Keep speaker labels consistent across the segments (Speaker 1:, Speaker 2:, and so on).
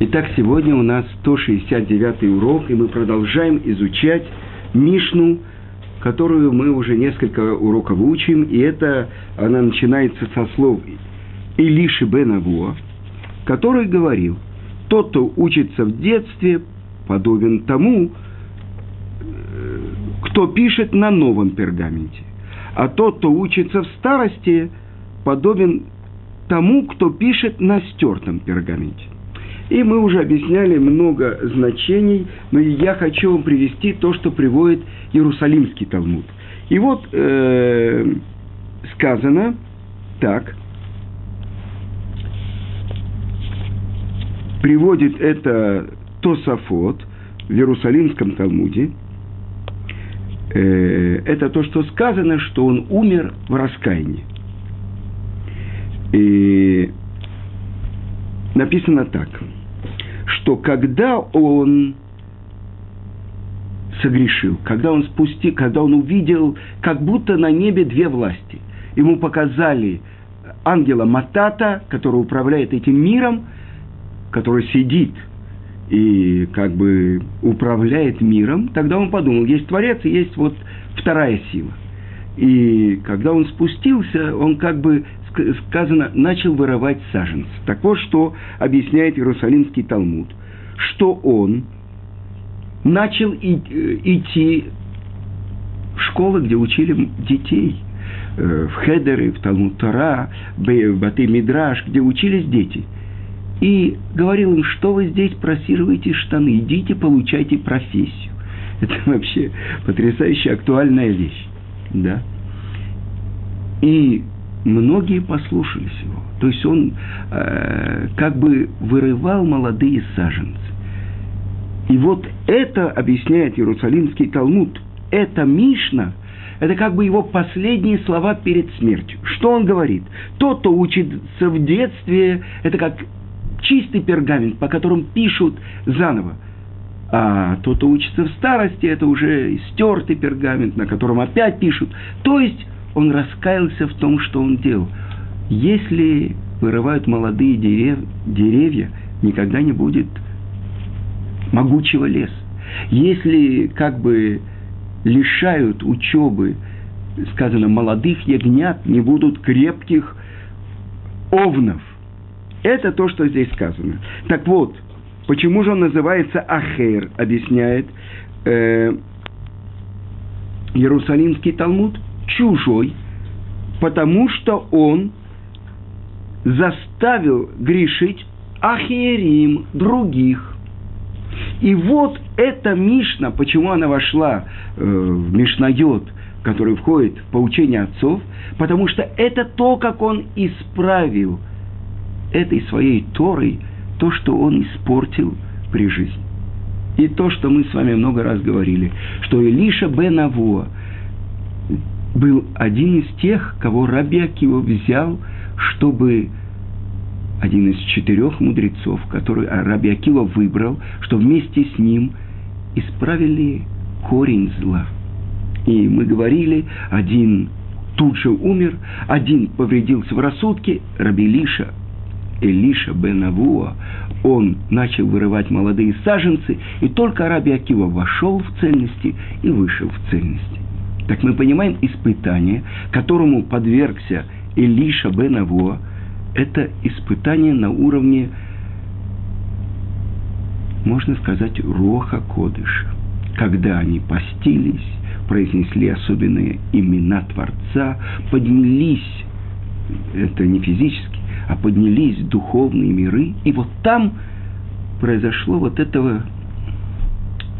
Speaker 1: Итак, сегодня у нас 169 урок, и мы продолжаем изучать Мишну, которую мы уже несколько уроков учим, и это она начинается со слов Илиши бен Авуа, который говорил, тот, кто учится в детстве, подобен тому, э, кто пишет на новом пергаменте, а тот, кто учится в старости, подобен тому, кто пишет на стертом пергаменте. И мы уже объясняли много значений, но я хочу вам привести то, что приводит Иерусалимский Талмуд. И вот э, сказано так, приводит это Тософот в Иерусалимском Талмуде. Э, это то, что сказано, что он умер в раскаянии. И написано так – что когда он согрешил, когда он спустил, когда он увидел, как будто на небе две власти. Ему показали ангела Матата, который управляет этим миром, который сидит и как бы управляет миром, тогда он подумал, есть Творец и есть вот вторая сила. И когда он спустился, он как бы сказано, начал воровать саженцы. Так вот, что объясняет Иерусалимский Талмуд, что он начал э, идти в школы, где учили детей, э, в Хедеры, в Талмуд Тора, в Баты Мидраш, где учились дети. И говорил им, что вы здесь просиживаете штаны, идите, получайте профессию. Это вообще потрясающая актуальная вещь. Да? И многие послушались его. То есть он э, как бы вырывал молодые саженцы. И вот это объясняет Иерусалимский Талмуд. Это Мишна, это как бы его последние слова перед смертью. Что он говорит? Тот, кто учится в детстве, это как чистый пергамент, по которому пишут заново. А тот, кто учится в старости, это уже стертый пергамент, на котором опять пишут. То есть он раскаялся в том, что он делал. Если вырывают молодые дерев, деревья, никогда не будет могучего леса. Если как бы лишают учебы, сказано, молодых ягнят, не будут крепких овнов. Это то, что здесь сказано. Так вот, почему же он называется Ахер, объясняет э, Иерусалимский Талмуд – чужой, потому что он заставил грешить Ахиерим, других. И вот эта Мишна, почему она вошла э, в Мишнайот, который входит в поучение отцов, потому что это то, как он исправил этой своей Торой то, что он испортил при жизни. И то, что мы с вами много раз говорили, что Илиша бен Авуа – был один из тех, кого Раби Акива взял, чтобы один из четырех мудрецов, который Раби Акива выбрал, что вместе с ним исправили корень зла. И мы говорили, один тут же умер, один повредился в рассудке, Раби Лиша, Элиша бен Авуа, он начал вырывать молодые саженцы, и только Раби Акива вошел в цельности и вышел в цельности. Так мы понимаем испытание, которому подвергся Илиша бен Аво, это испытание на уровне, можно сказать, роха кодыша. Когда они постились, произнесли особенные имена Творца, поднялись, это не физически, а поднялись духовные миры, и вот там произошло вот этого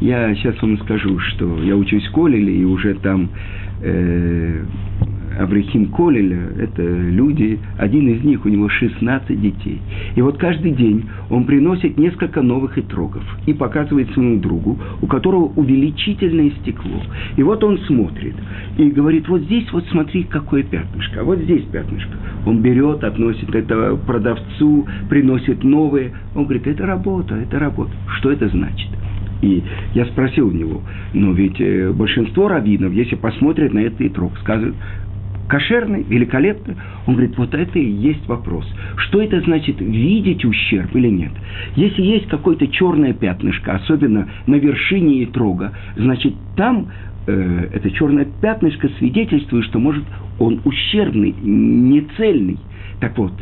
Speaker 1: я сейчас вам скажу, что я учусь в Колеле, и уже там э, Аврихим Колеля, это люди, один из них, у него 16 детей. И вот каждый день он приносит несколько новых итрогов и показывает своему другу, у которого увеличительное стекло. И вот он смотрит и говорит, вот здесь вот смотри, какое пятнышко, а вот здесь пятнышко. Он берет, относит это продавцу, приносит новые. Он говорит, это работа, это работа. Что это значит? И я спросил у него, но ведь э, большинство раввинов, если посмотрят на этот итрок, скажут, кошерный, великолепный. Он говорит, вот это и есть вопрос. Что это значит, видеть ущерб или нет? Если есть какое-то черное пятнышко, особенно на вершине и трога, значит, там э, это черное пятнышко свидетельствует, что, может, он ущербный, нецельный. Так вот,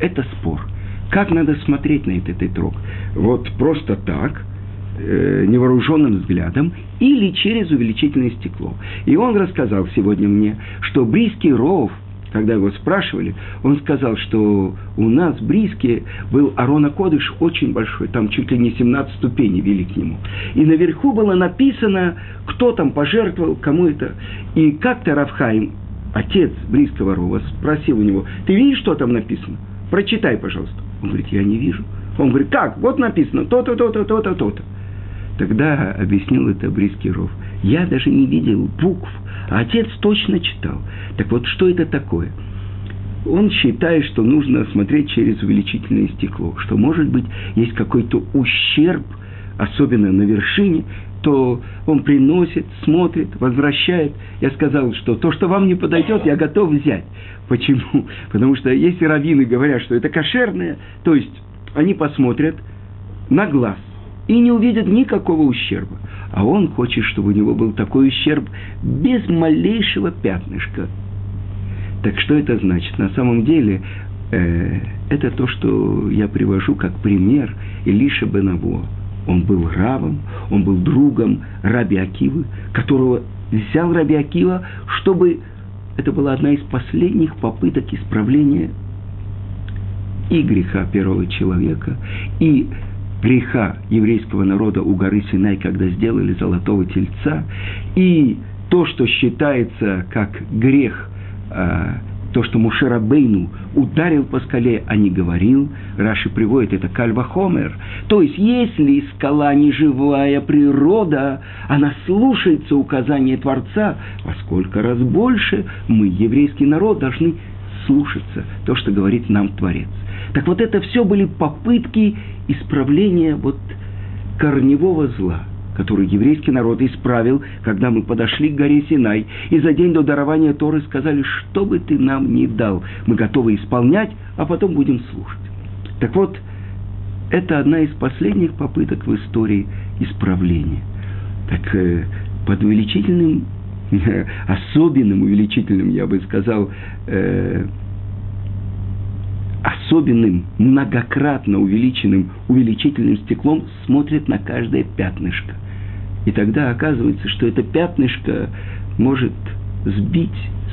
Speaker 1: это спор. Как надо смотреть на этот итрог? Вот просто так – э, невооруженным взглядом или через увеличительное стекло. И он рассказал сегодня мне, что близкий ров, когда его спрашивали, он сказал, что у нас Бриске был Арона Кодыш очень большой, там чуть ли не 17 ступеней вели к нему. И наверху было написано, кто там пожертвовал, кому это. И как-то Равхайм, отец близкого Рова, спросил у него, ты видишь, что там написано? Прочитай, пожалуйста. Он говорит, я не вижу. Он говорит, как? Вот написано то-то, то-то, то-то, то-то. Тогда объяснил это Бриский Ров. Я даже не видел букв, а отец точно читал. Так вот, что это такое? Он считает, что нужно смотреть через увеличительное стекло, что, может быть, есть какой-то ущерб, особенно на вершине, то он приносит, смотрит, возвращает. Я сказал, что то, что вам не подойдет, я готов взять. Почему? Потому что если раввины говорят, что это кошерное, то есть они посмотрят на глаз – и не увидит никакого ущерба. А он хочет, чтобы у него был такой ущерб без малейшего пятнышка. Так что это значит? На самом деле, э, это то, что я привожу как пример Илиша Бенаво. Он был равом, он был другом Раби Акивы, которого взял Раби Акива, чтобы это была одна из последних попыток исправления и греха первого человека, и греха еврейского народа у горы Синай, когда сделали золотого тельца, и то, что считается как грех, э, то, что Мушерабейну ударил по скале, а не говорил, Раши приводит это кальвахомер. То есть, если скала не живая природа, она слушается указания Творца, во сколько раз больше мы, еврейский народ, должны слушаться то, что говорит нам Творец. Так вот это все были попытки исправления вот корневого зла, который еврейский народ исправил, когда мы подошли к горе Синай, и за день до дарования Торы сказали, что бы ты нам ни дал, мы готовы исполнять, а потом будем слушать. Так вот, это одна из последних попыток в истории исправления. Так э, под увеличительным, особенным увеличительным, я бы сказал, э, особенным, многократно увеличенным увеличительным стеклом смотрит на каждое пятнышко. И тогда оказывается, что это пятнышко может сбить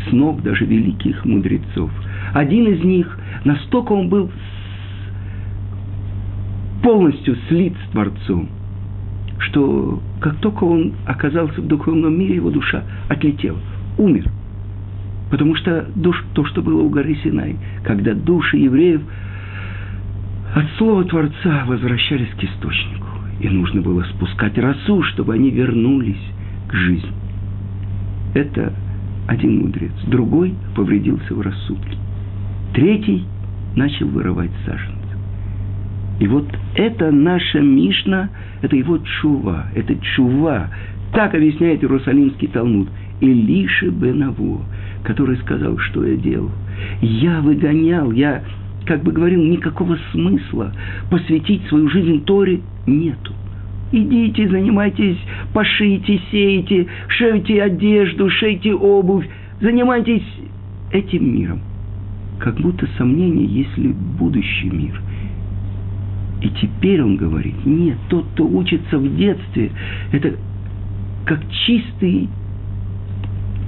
Speaker 1: с ног даже великих мудрецов. Один из них, настолько он был полностью слит с Творцом, что как только он оказался в духовном мире, его душа отлетела, умер – Потому что душ, то, что было у горы Синай, когда души евреев от слова Творца возвращались к источнику. И нужно было спускать росу, чтобы они вернулись к жизни. Это один мудрец. Другой повредился в рассудке. Третий начал вырывать саженцы. И вот это наша Мишна, это его чува, это чува. Так объясняет Иерусалимский Талмуд. Илиши Бенаво который сказал, что я делал. Я выгонял, я, как бы говорил, никакого смысла посвятить свою жизнь Торе нету. Идите, занимайтесь, пошите, сейте, шейте одежду, шейте обувь, занимайтесь этим миром. Как будто сомнение, есть ли будущий мир. И теперь он говорит, нет, тот, кто учится в детстве, это как чистый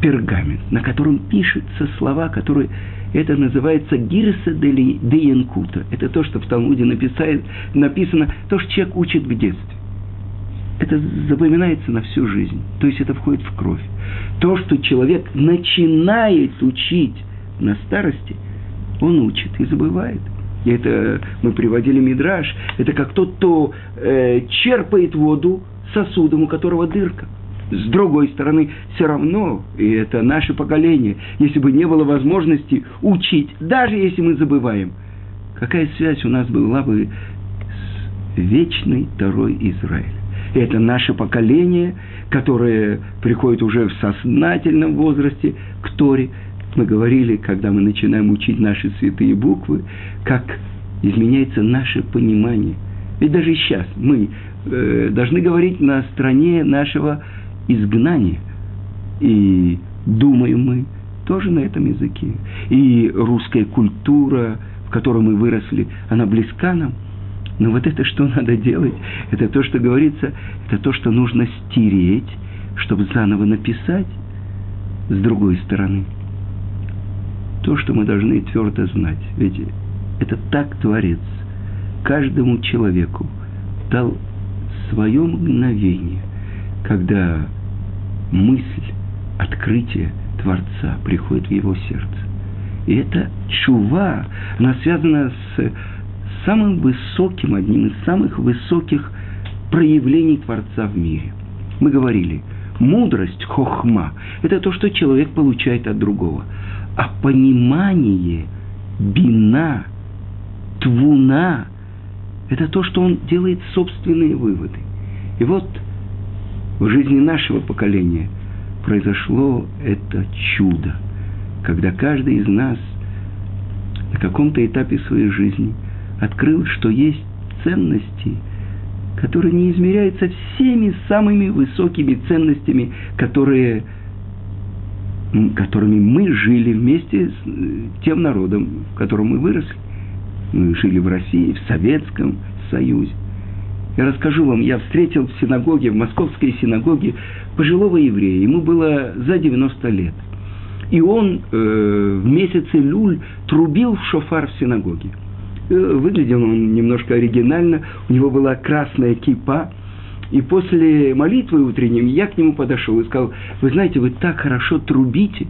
Speaker 1: пергамент, на котором пишутся слова, которые это называется гирса де янкута. Это то, что в Талмуде написает, написано, то, что человек учит в детстве. Это запоминается на всю жизнь. То есть это входит в кровь. То, что человек начинает учить на старости, он учит и забывает. И это мы приводили мидраж. Это как тот, кто э, черпает воду сосудом, у которого дырка – с другой стороны, все равно, и это наше поколение, если бы не было возможности учить, даже если мы забываем, какая связь у нас была бы с вечной Второй Израиль? И это наше поколение, которое приходит уже в сознательном возрасте к Торе, Мы говорили, когда мы начинаем учить наши святые буквы, как изменяется наше понимание. Ведь даже сейчас мы э, должны говорить на стране нашего изгнания. И думаем мы тоже на этом языке. И русская культура, в которой мы выросли, она близка нам. Но вот это, что надо делать, это то, что говорится, это то, что нужно стереть, чтобы заново написать с другой стороны. То, что мы должны твердо знать. Ведь это так Творец каждому человеку дал свое мгновение, когда мысль, открытие Творца приходит в его сердце. И эта чува, она связана с самым высоким, одним из самых высоких проявлений Творца в мире. Мы говорили, мудрость, хохма, это то, что человек получает от другого. А понимание, бина, твуна, это то, что он делает собственные выводы. И вот в жизни нашего поколения произошло это чудо, когда каждый из нас на каком-то этапе своей жизни – открыл, что есть ценности, которые не измеряются всеми самыми высокими ценностями, которые, которыми мы жили вместе с э, тем народом, в котором мы выросли. Мы жили в России, в Советском Союзе. Я расскажу вам, я встретил в синагоге, в московской синагоге пожилого еврея, ему было за 90 лет. И он э, в месяце люль трубил в шофар в синагоге. Э, выглядел он немножко оригинально, у него была красная кипа, и после молитвы утренней я к нему подошел и сказал, вы знаете, вы так хорошо трубите.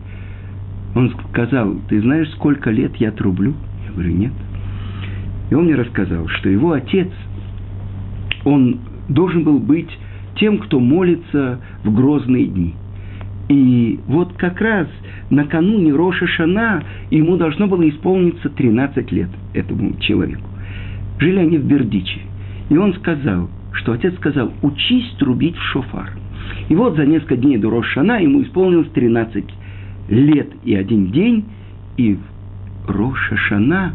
Speaker 1: Он сказал, ты знаешь, сколько лет я трублю? Я говорю, нет. И он мне рассказал, что его отец, он должен был быть тем, кто молится в грозные дни. И вот как раз накануне Роша Шана ему должно было исполниться 13 лет этому человеку. Жили они в Бердиче. И он сказал, что отец сказал, учись трубить в шофар. И вот за несколько дней до Роша Шана ему исполнилось 13 лет и один день, и в Роша Шана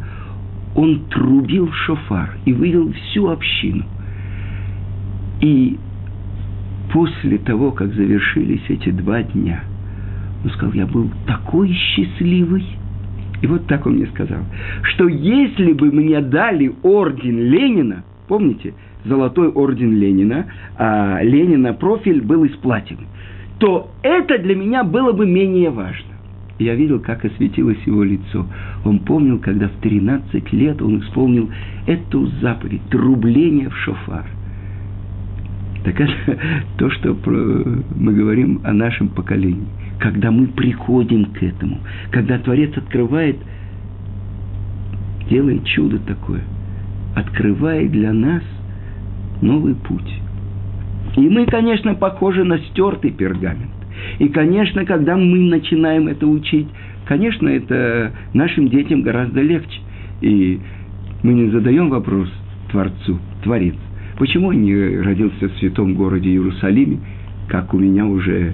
Speaker 1: он трубил шофар и вывел всю общину. И после того, как завершились эти два дня, он сказал, я был такой счастливый. И вот так он мне сказал, что если бы мне дали орден Ленина, помните, золотой орден Ленина, а Ленина профиль был из платины, то это для меня было бы менее важно. Я видел, как осветилось его лицо. Он помнил, когда в 13 лет он исполнил эту заповедь, трубление в шофар. Так это то, что мы говорим о нашем поколении. Когда мы приходим к этому, когда Творец открывает, делает чудо такое, открывает для нас новый путь. И мы, конечно, похожи на стертый пергамент. И, конечно, когда мы начинаем это учить, конечно, это нашим детям гораздо легче. И мы не задаем вопрос Творцу, Творец, Почему я не родился в святом городе Иерусалиме, как у меня уже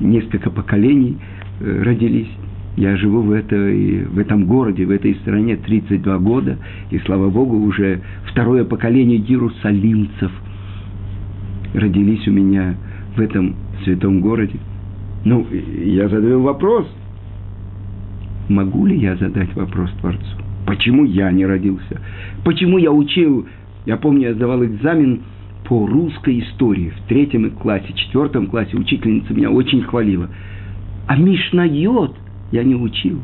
Speaker 1: несколько поколений э, родились? Я живу в, этой, в этом городе, в этой стране 32 года, и, слава Богу, уже второе поколение иерусалимцев родились у меня в этом святом городе. Ну, я задаю вопрос. Могу ли я задать вопрос Творцу? Почему я не родился? Почему я учил я помню, я сдавал экзамен по русской истории в третьем классе, четвертом классе. Учительница меня очень хвалила. А Мишнайот я не учил.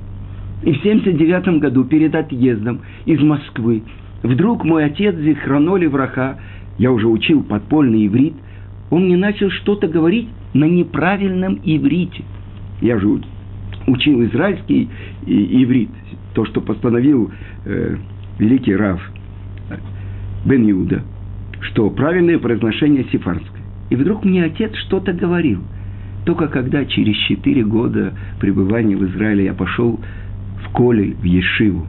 Speaker 1: И в 79 году перед отъездом из Москвы вдруг мой отец Зихраноли Враха, я уже учил подпольный иврит, он мне начал что-то говорить на неправильном иврите. Я же учил израильский иврит, то, что постановил э, великий Рав Бен Иуда, что правильное произношение сифарское. И вдруг мне отец что-то говорил. Только когда через четыре года пребывания в Израиле я пошел в Коле, в Ешиву,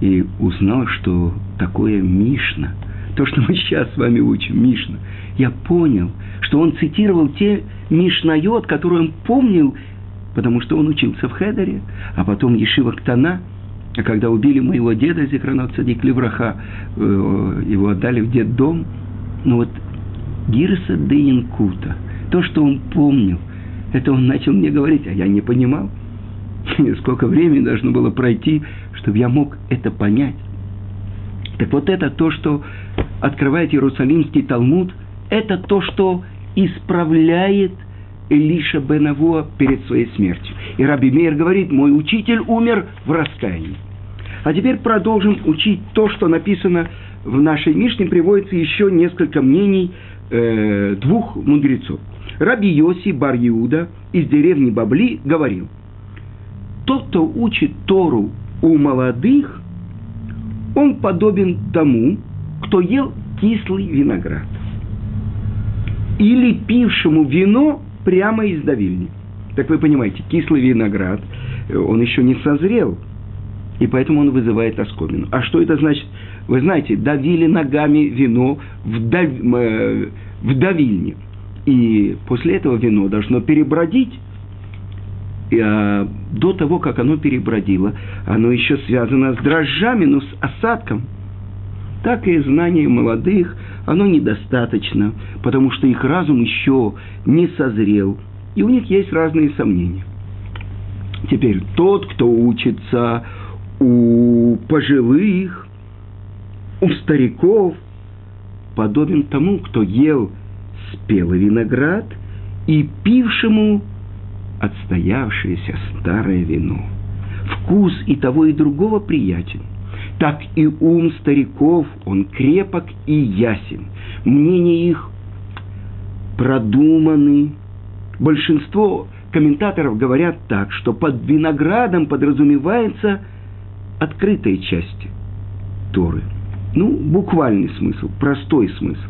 Speaker 1: и узнал, что такое Мишна, то, что мы сейчас с вами учим, Мишна, я понял, что он цитировал те Мишнайот, которые он помнил потому что он учился в Хедере, а потом Ешива Ктана, а когда убили моего деда Зихранот Садик Левраха, э, его отдали в детдом. Ну вот Гирса де Инкута, то, что он помнил, это он начал мне говорить, а я не понимал. Сколько времени должно было пройти, чтобы я мог это понять. Так вот это то, что открывает Иерусалимский Талмуд, это то, что исправляет Элиша Бенавуа перед своей смертью. И Раби Мейер говорит, мой учитель умер в раскаянии. А теперь продолжим учить то, что написано в нашей Мишне. Приводится еще несколько мнений э, двух мудрецов. Раби Йоси Бар Иуда из деревни Бабли говорил, тот, кто учит Тору у молодых, он подобен тому, кто ел кислый виноград. Или пившему вино прямо из давильни. Так вы понимаете, кислый виноград, э, он еще не созрел, и поэтому он вызывает оскомину. А что это значит? Вы знаете, давили ногами вино в, дав... Э, в давильне. И после этого вино должно перебродить. И, а, до того, как оно перебродило, оно еще связано с дрожжами, но с осадком. Так и знание молодых, оно недостаточно, потому что их разум еще не созрел, и у них есть разные сомнения. Теперь тот, кто учится у пожилых, у стариков, подобен тому, кто ел спелый виноград и пившему отстоявшееся старое вино. Вкус и того, и другого приятен. Так и ум стариков, он крепок и ясен. Мнения их продуманы. Большинство комментаторов говорят так, что под виноградом подразумевается открытая часть Торы. Ну, буквальный смысл, простой смысл.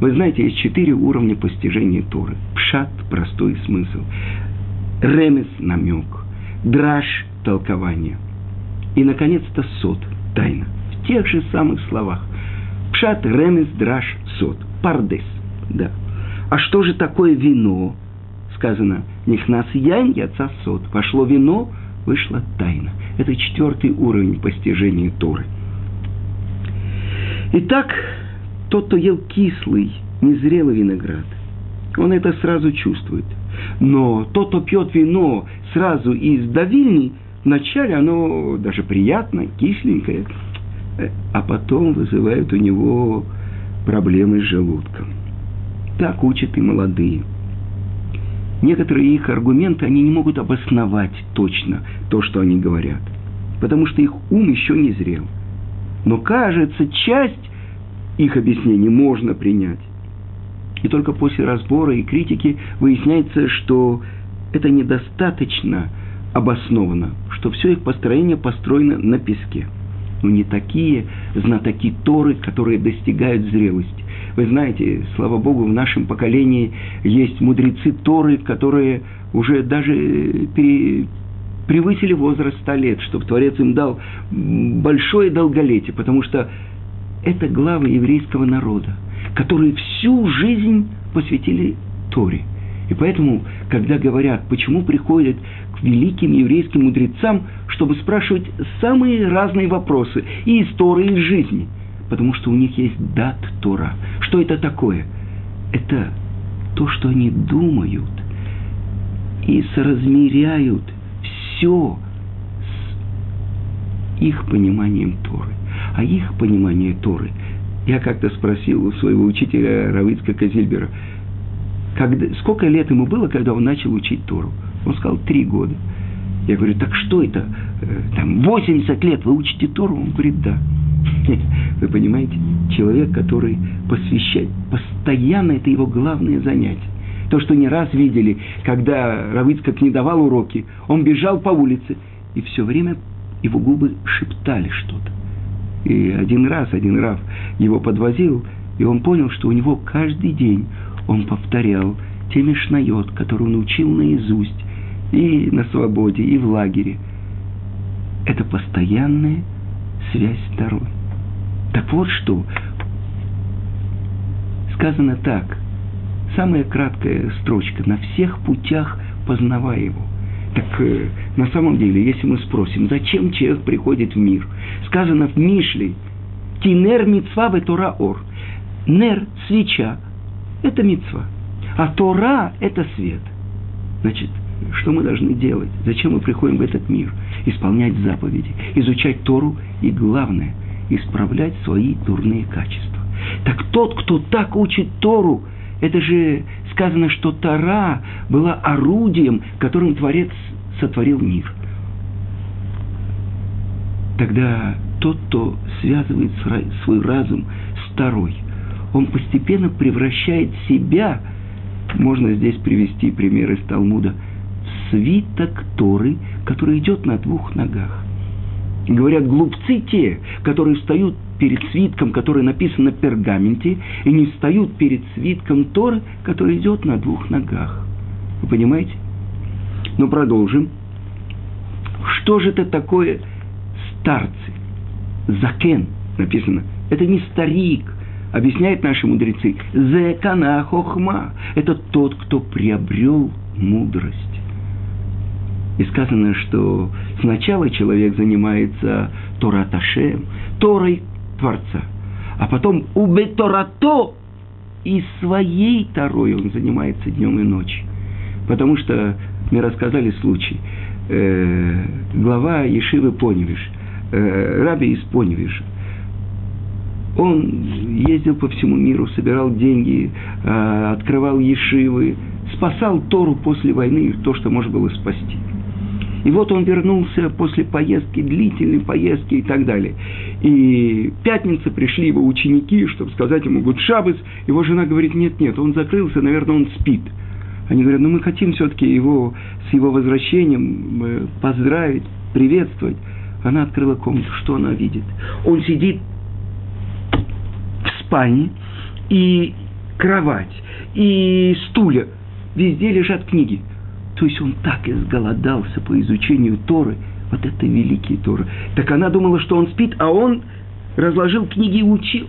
Speaker 1: Вы знаете, есть четыре уровня постижения Торы. Пшат – простой смысл. Ремес – намек. Драж – толкование. И, наконец-то, сот – тайна. В тех же самых словах. Пшат, ремес, драж, сот. Пардес. Да. А что же такое вино? Сказано, нихнас янь, яца сот. Пошло вино, вышла тайна. Это четвертый уровень постижения Торы. Итак, тот, кто ел кислый, незрелый виноград, он это сразу чувствует. Но тот, кто пьет вино сразу из давильни, вначале оно даже приятно, кисленькое, а потом вызывает у него проблемы с желудком. Так учат и молодые. Некоторые их аргументы, они не могут обосновать точно то, что они говорят, потому что их ум еще не зрел. Но кажется, часть их объяснений можно принять. И только после разбора и критики выясняется, что это недостаточно обосновано, что все их построение построено на песке. Но не такие знатоки Торы, которые достигают зрелости. Вы знаете, слава Богу, в нашем поколении есть мудрецы Торы, которые уже даже пере, превысили возраст 100 лет, чтобы Творец им дал большое долголетие, потому что это главы еврейского народа, которые всю жизнь посвятили Торе. И поэтому, когда говорят, почему приходят к великим еврейским мудрецам, чтобы спрашивать самые разные вопросы и из Торы, и из жизни, потому что у них есть дат Тора. Что это такое? Это то, что они думают и соразмеряют все с их пониманием Торы а их понимание Торы. Я как-то спросил у своего учителя Равицка Казильбера, когда, сколько лет ему было, когда он начал учить Тору? Он сказал, три года. Я говорю, так что это? Э, там, 80 лет вы учите Тору? Он говорит, да. Вы понимаете, человек, который посвящает, постоянно это его главное занятие. То, что не раз видели, когда Равицкак не давал уроки, он бежал по улице, и все время его губы шептали что-то. И один раз, один Рав его подвозил, и он понял, что у него каждый день он повторял те мишнает, которые он учил наизусть, и на свободе, и в лагере. Это постоянная связь с второй. Так вот что, сказано так, самая краткая строчка, на всех путях познавая его – Так э, на самом деле, если мы спросим, зачем человек приходит в мир, сказано в Мишле, «Кинер митцва в Тора ор». Нер – свеча, это митцва, а Тора – это свет. Значит, что мы должны делать? Зачем мы приходим в этот мир? Исполнять заповеди, изучать Тору и, главное, исправлять свои дурные качества. Так тот, кто так учит Тору, это же сказано, что Тора была орудием, которым Творец сотворил мир. Тогда тот, кто связывает свой разум с Торой, он постепенно превращает себя, можно здесь привести пример из Талмуда, свиток Торы, который идет на двух ногах. Говорят, глупцы те, которые встают перед свитком, который написан на пергаменте, и не встают перед свитком Торы, который идет на двух ногах. Вы понимаете? Ну, продолжим. Что же это такое старцы? Закен написано. Это не старик, объясняют наши мудрецы. Зекана хохма. Это тот, кто приобрел мудрость. И сказано, что сначала человек занимается Тораташем, Торой Творца, а потом убеторато и своей Торой он занимается днем и ночью. Потому что мне рассказали случай. Э, глава Ешивы Поневиш, э, раби из Поневиша, он ездил по всему миру, собирал деньги, э, открывал Ешивы, спасал Тору после войны, то, что можно было спасти. И вот он вернулся после поездки, длительной поездки и так далее. И в пятницу пришли его ученики, чтобы сказать ему Гудшабыс. Его жена говорит, нет, нет, он закрылся, наверное, он спит. Они говорят, ну мы хотим все-таки его с его возвращением э, поздравить, приветствовать. Она открыла комнату, что она видит? Он сидит в спальне, и кровать, и стулья, везде лежат книги. То есть он так изголодался по изучению Торы, вот это великие Торы. Так она думала, что он спит, а он разложил книги и учил.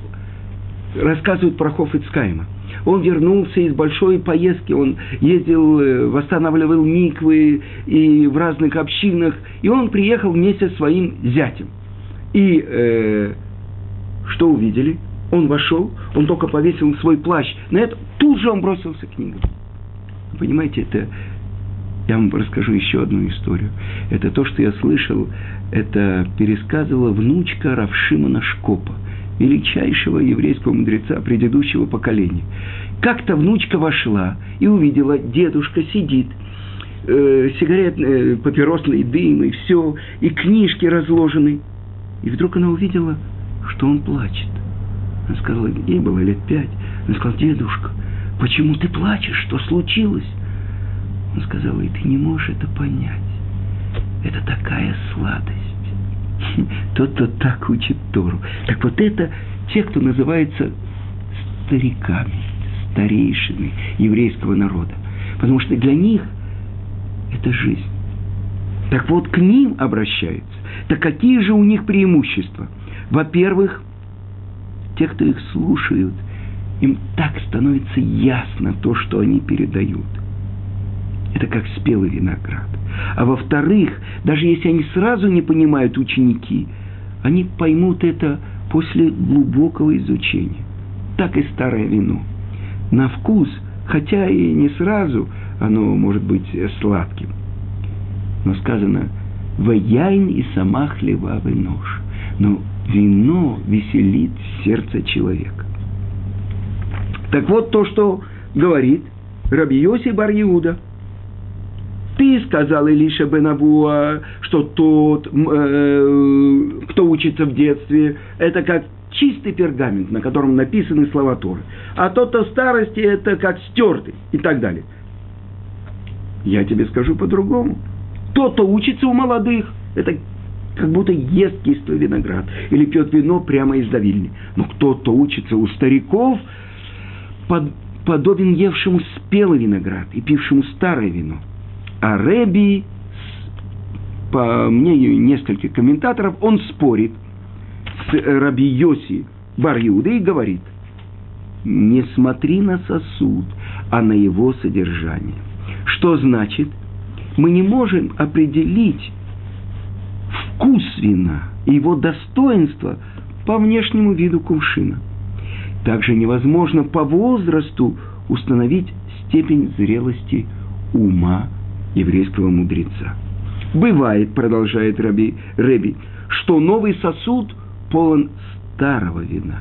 Speaker 1: Рассказывают про Хофицкайма. Он вернулся из большой поездки, он ездил, э, восстанавливал миквы и в разных общинах, и он приехал вместе со своим зятем. И э, что увидели? Он вошел, он только повесил свой плащ. На это тут же он бросился к книгам. Понимаете, это я вам расскажу еще одну историю. Это то, что я слышал, это пересказывала внучка Равшимана Шкопа, величайшего еврейского мудреца предыдущего поколения. Как-то внучка вошла и увидела, дедушка сидит, э, сигарет, э, папиросный дым и все, и книжки разложены. И вдруг она увидела, что он плачет. Она сказала, ей было лет пять. Она сказала, дедушка, почему ты плачешь, что случилось? Он сказал, и ты не можешь это понять. Это такая сладость. Тот, кто так учит Тору. Так вот это те, кто называется стариками, старейшими еврейского народа. Потому что для них это жизнь. Так вот, к ним обращаются. Так какие же у них преимущества? Во-первых, те, кто их слушают, им так становится ясно то, что они передают. Это как спелый виноград. А во-вторых, даже если они сразу не понимают ученики, они поймут это после глубокого изучения. Так и старое вино. На вкус, хотя и не сразу, оно может быть сладким. Но сказано, «Ваяйн и сама хлебавый нож». Но вино веселит сердце человека. Так вот то, что говорит Раби Йоси Бар Иуда – ты сказал Илиша Бенабуа, что тот, э, кто учится в детстве, это как чистый пергамент, на котором написаны слова Торы. А тот, кто в старости, это как стертый и так далее. Я тебе скажу по-другому. Тот, кто учится у молодых, это как будто ест кислый виноград или пьет вино прямо из давильни. Но кто-то учится у стариков, под, подобен евшему спелый виноград и пившему старое вино. А Рэби, по мнению нескольких комментаторов, он спорит с Раби Йоси Бар и говорит, не смотри на сосуд, а на его содержание. Что значит? мы не можем определить вкус вина его достоинство по внешнему виду кувшина. Также невозможно по возрасту установить степень зрелости ума еврейского мудреца. Бывает, продолжает Раби, Реби, что новый сосуд полон старого вина.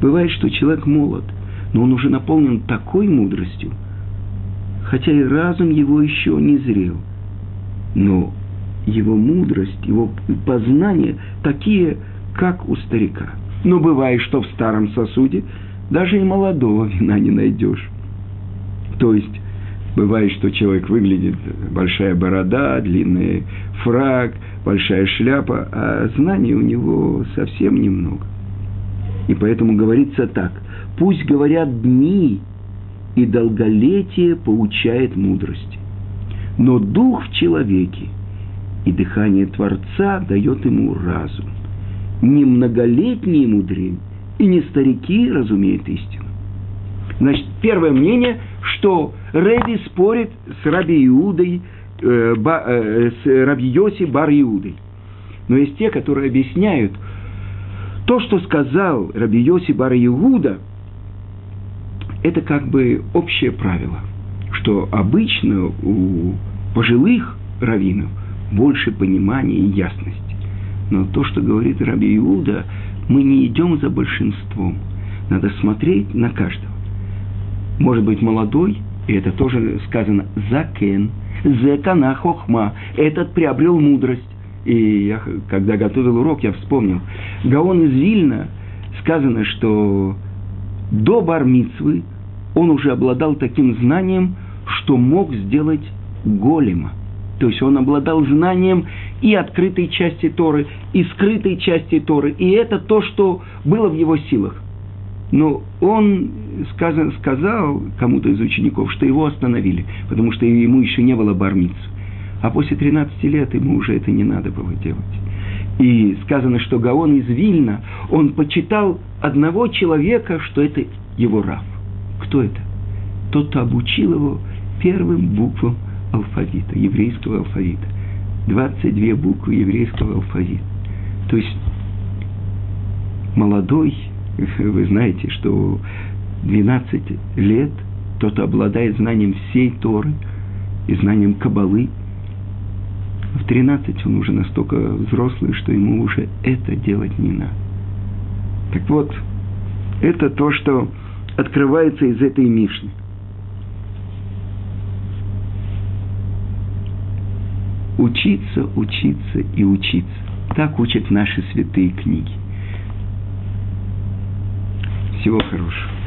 Speaker 1: Бывает, что человек молод, но он уже наполнен такой мудростью, хотя и разум его еще не зрел. Но его мудрость, его познания такие, как у старика. Но бывает, что в старом сосуде даже и молодого вина не найдешь. То есть, бывает, что человек выглядит, большая борода, длинный фраг, большая шляпа, а знаний у него совсем немного. И поэтому говорится так, пусть говорят дни, и долголетие поучает мудрости. Но дух в человеке и дыхание Творца дает ему разум. Не многолетние мудрее и не старики разумеют истину. Значит, первое мнение, что Рэби спорит с Раби Иудой, э, ба, э, с Раби Йоси Бар Иудой. Но есть те, которые объясняют, то, что сказал Раби Йоси Бар Иуда, это как бы общее правило, что обычно у пожилых раввинов больше понимания и ясности. Но то, что говорит Раби Иуда, мы не идем за большинством. Надо смотреть на каждого. Может быть, молодой, и это тоже сказано, закен, зекана хохма, этот приобрел мудрость. И я, когда готовил урок, я вспомнил. Гаон из Вильна, сказано, что до бармицвы он уже обладал таким знанием, что мог сделать голема. То есть он обладал знанием и открытой части Торы, и скрытой части Торы. И это то, что было в его силах. Но он сказал, сказал кому-то из учеников, что его остановили, потому что ему еще не было бармиц. А после 13 лет ему уже это не надо было делать. И сказано, что Гаон из Вильна, он почитал одного человека, что это его раб. Кто это? Тот, кто обучил его первым буквам алфавита, еврейского алфавита. 22 буквы еврейского алфавита. То есть молодой, вы знаете, что 12 лет тот обладает знанием всей Торы и знанием Кабалы. В 13 он уже настолько взрослый, что ему уже это делать не надо. Так вот, это то, что открывается из этой Мишны. Учиться, учиться и учиться. Так учат наши святые книги. Всего хорошего.